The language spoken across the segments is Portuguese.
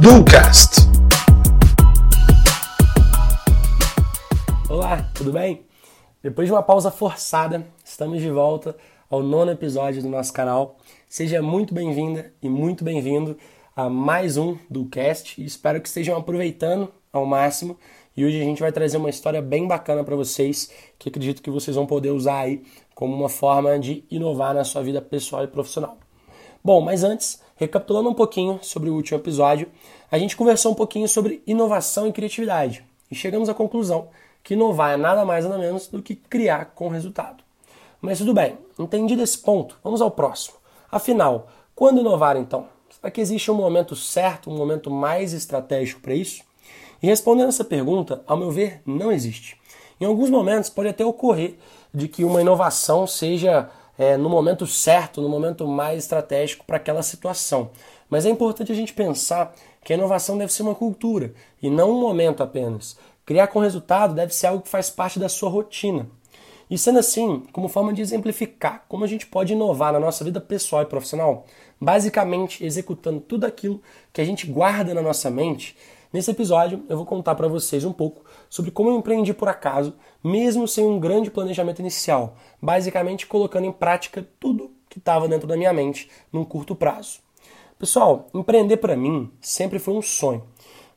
Ducast. Olá, tudo bem? Depois de uma pausa forçada, estamos de volta ao nono episódio do nosso canal. Seja muito bem-vinda e muito bem-vindo a mais um do Cast. Espero que estejam aproveitando ao máximo. E hoje a gente vai trazer uma história bem bacana para vocês, que acredito que vocês vão poder usar aí como uma forma de inovar na sua vida pessoal e profissional. Bom, mas antes, recapitulando um pouquinho sobre o último episódio, a gente conversou um pouquinho sobre inovação e criatividade e chegamos à conclusão que inovar é nada mais nada menos do que criar com resultado. Mas tudo bem, entendido esse ponto, vamos ao próximo. Afinal, quando inovar então? Será que existe um momento certo, um momento mais estratégico para isso? E respondendo essa pergunta, ao meu ver, não existe. Em alguns momentos pode até ocorrer de que uma inovação seja é, no momento certo, no momento mais estratégico para aquela situação. Mas é importante a gente pensar que a inovação deve ser uma cultura e não um momento apenas. Criar com resultado deve ser algo que faz parte da sua rotina. E sendo assim, como forma de exemplificar como a gente pode inovar na nossa vida pessoal e profissional, basicamente executando tudo aquilo que a gente guarda na nossa mente, nesse episódio eu vou contar para vocês um pouco sobre como eu empreendi por acaso, mesmo sem um grande planejamento inicial, basicamente colocando em prática tudo que estava dentro da minha mente num curto prazo. Pessoal, empreender para mim sempre foi um sonho,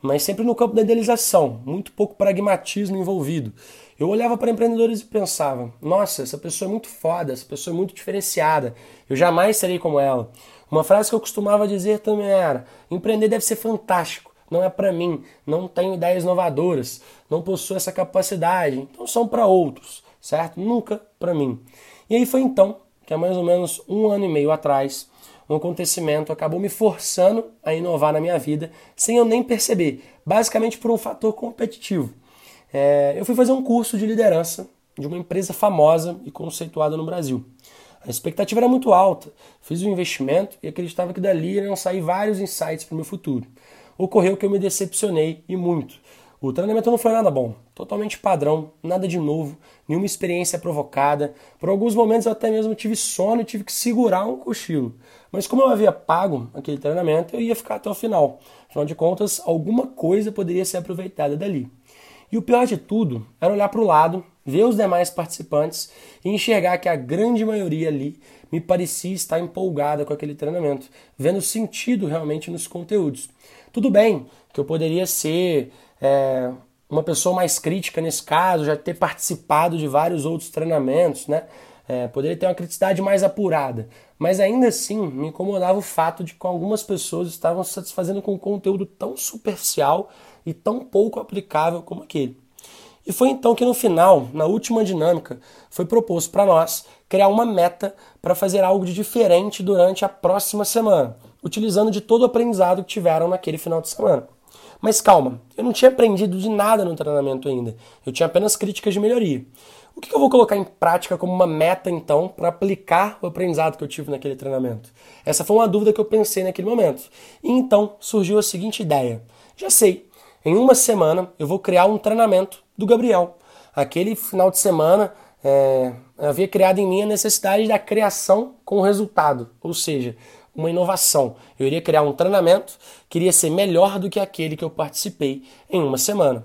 mas sempre no campo da idealização, muito pouco pragmatismo envolvido. Eu olhava para empreendedores e pensava: nossa, essa pessoa é muito foda, essa pessoa é muito diferenciada, eu jamais serei como ela. Uma frase que eu costumava dizer também era: empreender deve ser fantástico, não é para mim, não tenho ideias inovadoras, não possuo essa capacidade, então são para outros, certo? Nunca para mim. E aí foi então que há mais ou menos um ano e meio atrás, um acontecimento acabou me forçando a inovar na minha vida sem eu nem perceber, basicamente por um fator competitivo. É, eu fui fazer um curso de liderança de uma empresa famosa e conceituada no Brasil. A expectativa era muito alta, fiz um investimento e acreditava que dali iriam sair vários insights para o meu futuro. Ocorreu que eu me decepcionei e muito. O treinamento não foi nada bom, totalmente padrão, nada de novo, nenhuma experiência provocada. Por alguns momentos eu até mesmo tive sono e tive que segurar um cochilo. Mas como eu havia pago aquele treinamento, eu ia ficar até o final. Afinal de contas, alguma coisa poderia ser aproveitada dali. E o pior de tudo era olhar para o lado, ver os demais participantes e enxergar que a grande maioria ali me parecia estar empolgada com aquele treinamento, vendo sentido realmente nos conteúdos. Tudo bem que eu poderia ser é, uma pessoa mais crítica nesse caso, já ter participado de vários outros treinamentos, né? É, poderia ter uma criticidade mais apurada, mas ainda assim me incomodava o fato de que algumas pessoas estavam se satisfazendo com um conteúdo tão superficial e tão pouco aplicável como aquele. E foi então que no final, na última dinâmica, foi proposto para nós criar uma meta para fazer algo de diferente durante a próxima semana, utilizando de todo o aprendizado que tiveram naquele final de semana. Mas calma, eu não tinha aprendido de nada no treinamento ainda, eu tinha apenas críticas de melhoria. O que eu vou colocar em prática como uma meta, então, para aplicar o aprendizado que eu tive naquele treinamento? Essa foi uma dúvida que eu pensei naquele momento. E então surgiu a seguinte ideia: já sei, em uma semana eu vou criar um treinamento do Gabriel. Aquele final de semana é, havia criado em mim a necessidade da criação com resultado, ou seja, uma inovação. Eu iria criar um treinamento que iria ser melhor do que aquele que eu participei em uma semana.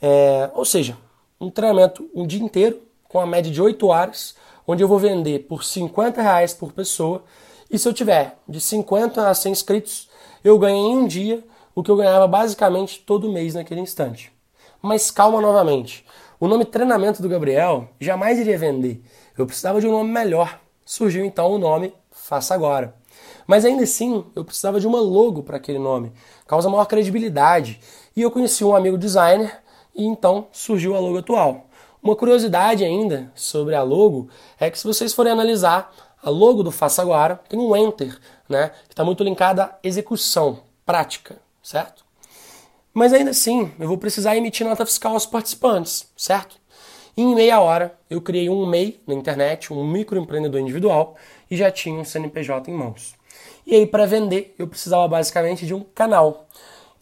É, ou seja, um treinamento um dia inteiro, com a média de 8 horas, onde eu vou vender por 50 reais por pessoa. E se eu tiver de 50 a 100 inscritos, eu ganho em um dia o que eu ganhava basicamente todo mês naquele instante. Mas calma novamente. O nome treinamento do Gabriel jamais iria vender. Eu precisava de um nome melhor. Surgiu então o nome Faça Agora. Mas ainda assim, eu precisava de uma logo para aquele nome, causa maior credibilidade. E eu conheci um amigo designer e então surgiu a logo atual. Uma curiosidade ainda sobre a logo é que se vocês forem analisar a logo do Faça Agora, tem um enter, né, que está muito linkada à execução, prática, certo? Mas ainda assim, eu vou precisar emitir nota fiscal aos participantes, certo? E em meia hora, eu criei um MEI na internet, um microempreendedor individual, e já tinha um CNPJ em mãos. E aí, para vender, eu precisava basicamente de um canal.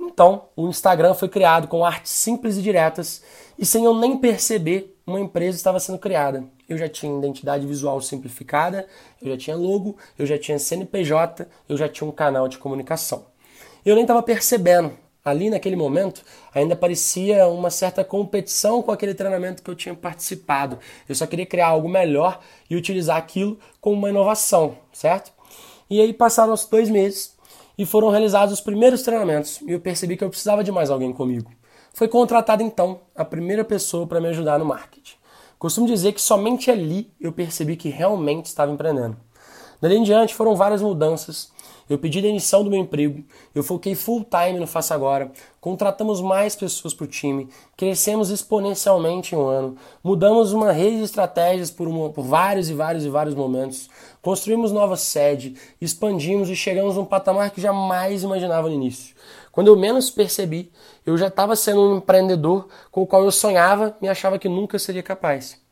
Então, o Instagram foi criado com artes simples e diretas E sem eu nem perceber, uma empresa estava sendo criada. Eu já tinha identidade visual simplificada, eu já tinha logo, eu já tinha CNPJ, eu já tinha um canal de comunicação. Eu nem estava percebendo. Ali naquele momento ainda parecia uma certa competição com aquele treinamento que eu tinha participado. Eu só queria criar algo melhor e utilizar aquilo como uma inovação, certo? E aí passaram os dois meses e foram realizados os primeiros treinamentos e eu percebi que eu precisava de mais alguém comigo. Foi contratada então a primeira pessoa para me ajudar no marketing. Costumo dizer que somente ali eu percebi que realmente estava empreendendo. Dali em diante foram várias mudanças. Eu pedi demissão do meu emprego, eu foquei full time no Faça Agora, contratamos mais pessoas para o time, crescemos exponencialmente em um ano, mudamos uma rede de estratégias por, uma, por vários e vários e vários momentos, construímos nova sede, expandimos e chegamos a um patamar que jamais imaginava no início. Quando eu menos percebi, eu já estava sendo um empreendedor com o qual eu sonhava e achava que nunca seria capaz.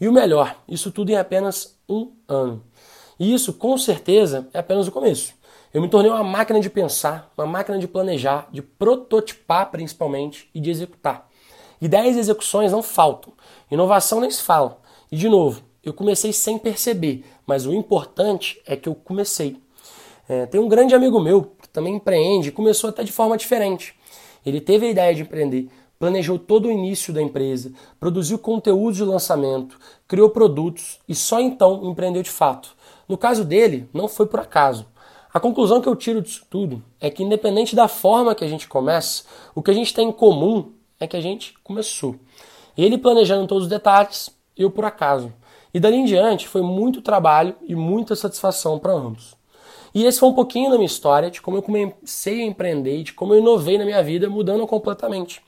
E o melhor, isso tudo em apenas um ano. E isso, com certeza, é apenas o começo. Eu me tornei uma máquina de pensar, uma máquina de planejar, de prototipar principalmente e de executar. Ideias e execuções não faltam. Inovação nem se fala. E de novo, eu comecei sem perceber, mas o importante é que eu comecei. É, tem um grande amigo meu que também empreende, começou até de forma diferente. Ele teve a ideia de empreender, planejou todo o início da empresa, produziu conteúdo de lançamento, criou produtos e só então empreendeu de fato. No caso dele, não foi por acaso. A conclusão que eu tiro disso tudo é que, independente da forma que a gente começa, o que a gente tem em comum é que a gente começou. Ele planejando todos os detalhes, eu por acaso. E dali em diante foi muito trabalho e muita satisfação para ambos. E esse foi um pouquinho da minha história, de como eu comecei a empreender, de como eu inovei na minha vida, mudando completamente.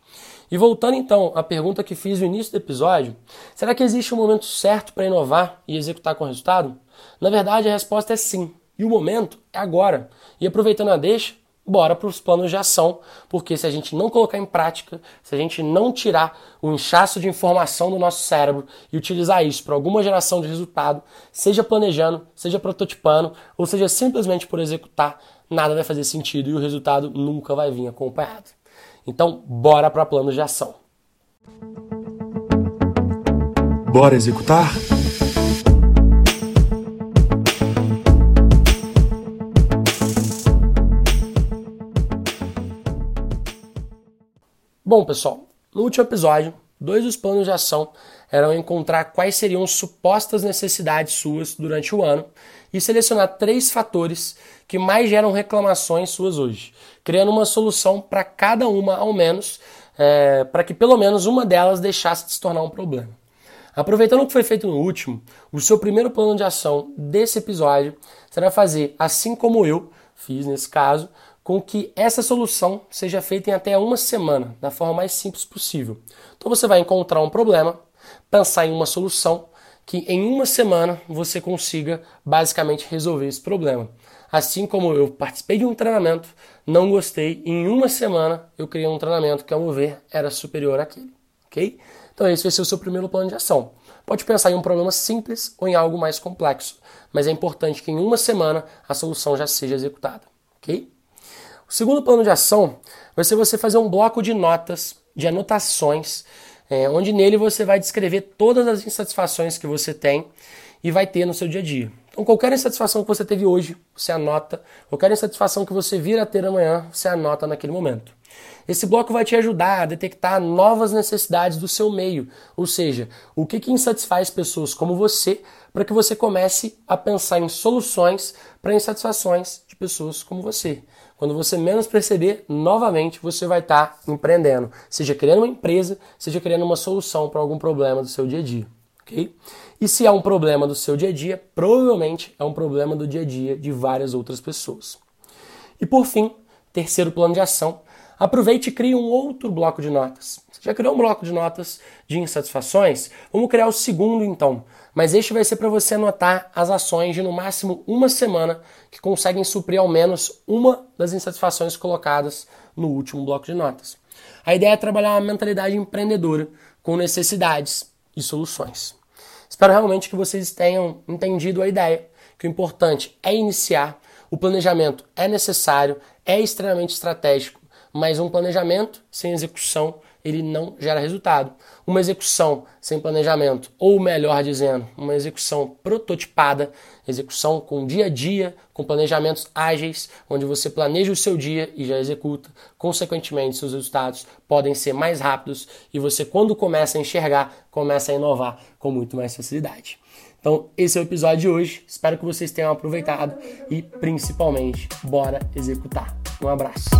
E voltando então à pergunta que fiz no início do episódio, será que existe um momento certo para inovar e executar com resultado? Na verdade, a resposta é sim. E o momento é agora. E aproveitando a deixa, bora para os planos de ação, porque se a gente não colocar em prática, se a gente não tirar o inchaço de informação do nosso cérebro e utilizar isso para alguma geração de resultado, seja planejando, seja prototipando, ou seja simplesmente por executar, nada vai fazer sentido e o resultado nunca vai vir acompanhado. Então, bora para planos de ação. Bora executar? Bom, pessoal, no último episódio, dois dos planos de ação eram encontrar quais seriam supostas necessidades suas durante o ano e selecionar três fatores que mais geram reclamações suas hoje, criando uma solução para cada uma ao menos, é, para que pelo menos uma delas deixasse de se tornar um problema. Aproveitando o que foi feito no último, o seu primeiro plano de ação desse episódio será fazer, assim como eu fiz nesse caso, com que essa solução seja feita em até uma semana, da forma mais simples possível. Então você vai encontrar um problema, pensar em uma solução que em uma semana você consiga basicamente resolver esse problema. Assim como eu participei de um treinamento, não gostei, em uma semana eu criei um treinamento que, ao meu ver, era superior àquele. Ok? Então esse vai ser o seu primeiro plano de ação. Pode pensar em um problema simples ou em algo mais complexo, mas é importante que em uma semana a solução já seja executada. Ok? O segundo plano de ação vai ser você fazer um bloco de notas, de anotações, é, onde nele você vai descrever todas as insatisfações que você tem e vai ter no seu dia a dia. Então, qualquer insatisfação que você teve hoje, você anota. Qualquer insatisfação que você vir a ter amanhã, você anota naquele momento. Esse bloco vai te ajudar a detectar novas necessidades do seu meio, ou seja, o que, que insatisfaz pessoas como você, para que você comece a pensar em soluções para insatisfações de pessoas como você. Quando você menos perceber, novamente você vai estar tá empreendendo, seja criando uma empresa, seja criando uma solução para algum problema do seu dia a dia. ok? E se é um problema do seu dia a dia, provavelmente é um problema do dia a dia de várias outras pessoas. E por fim, terceiro plano de ação, aproveite e crie um outro bloco de notas. Você já criou um bloco de notas de insatisfações? Vamos criar o segundo então mas este vai ser para você anotar as ações de no máximo uma semana que conseguem suprir ao menos uma das insatisfações colocadas no último bloco de notas. A ideia é trabalhar uma mentalidade empreendedora com necessidades e soluções. Espero realmente que vocês tenham entendido a ideia, que o importante é iniciar, o planejamento é necessário, é extremamente estratégico, mas um planejamento sem execução ele não gera resultado. Uma execução sem planejamento, ou melhor dizendo, uma execução prototipada, execução com dia a dia, com planejamentos ágeis, onde você planeja o seu dia e já executa. Consequentemente, seus resultados podem ser mais rápidos e você, quando começa a enxergar, começa a inovar com muito mais facilidade. Então, esse é o episódio de hoje. Espero que vocês tenham aproveitado e, principalmente, bora executar. Um abraço.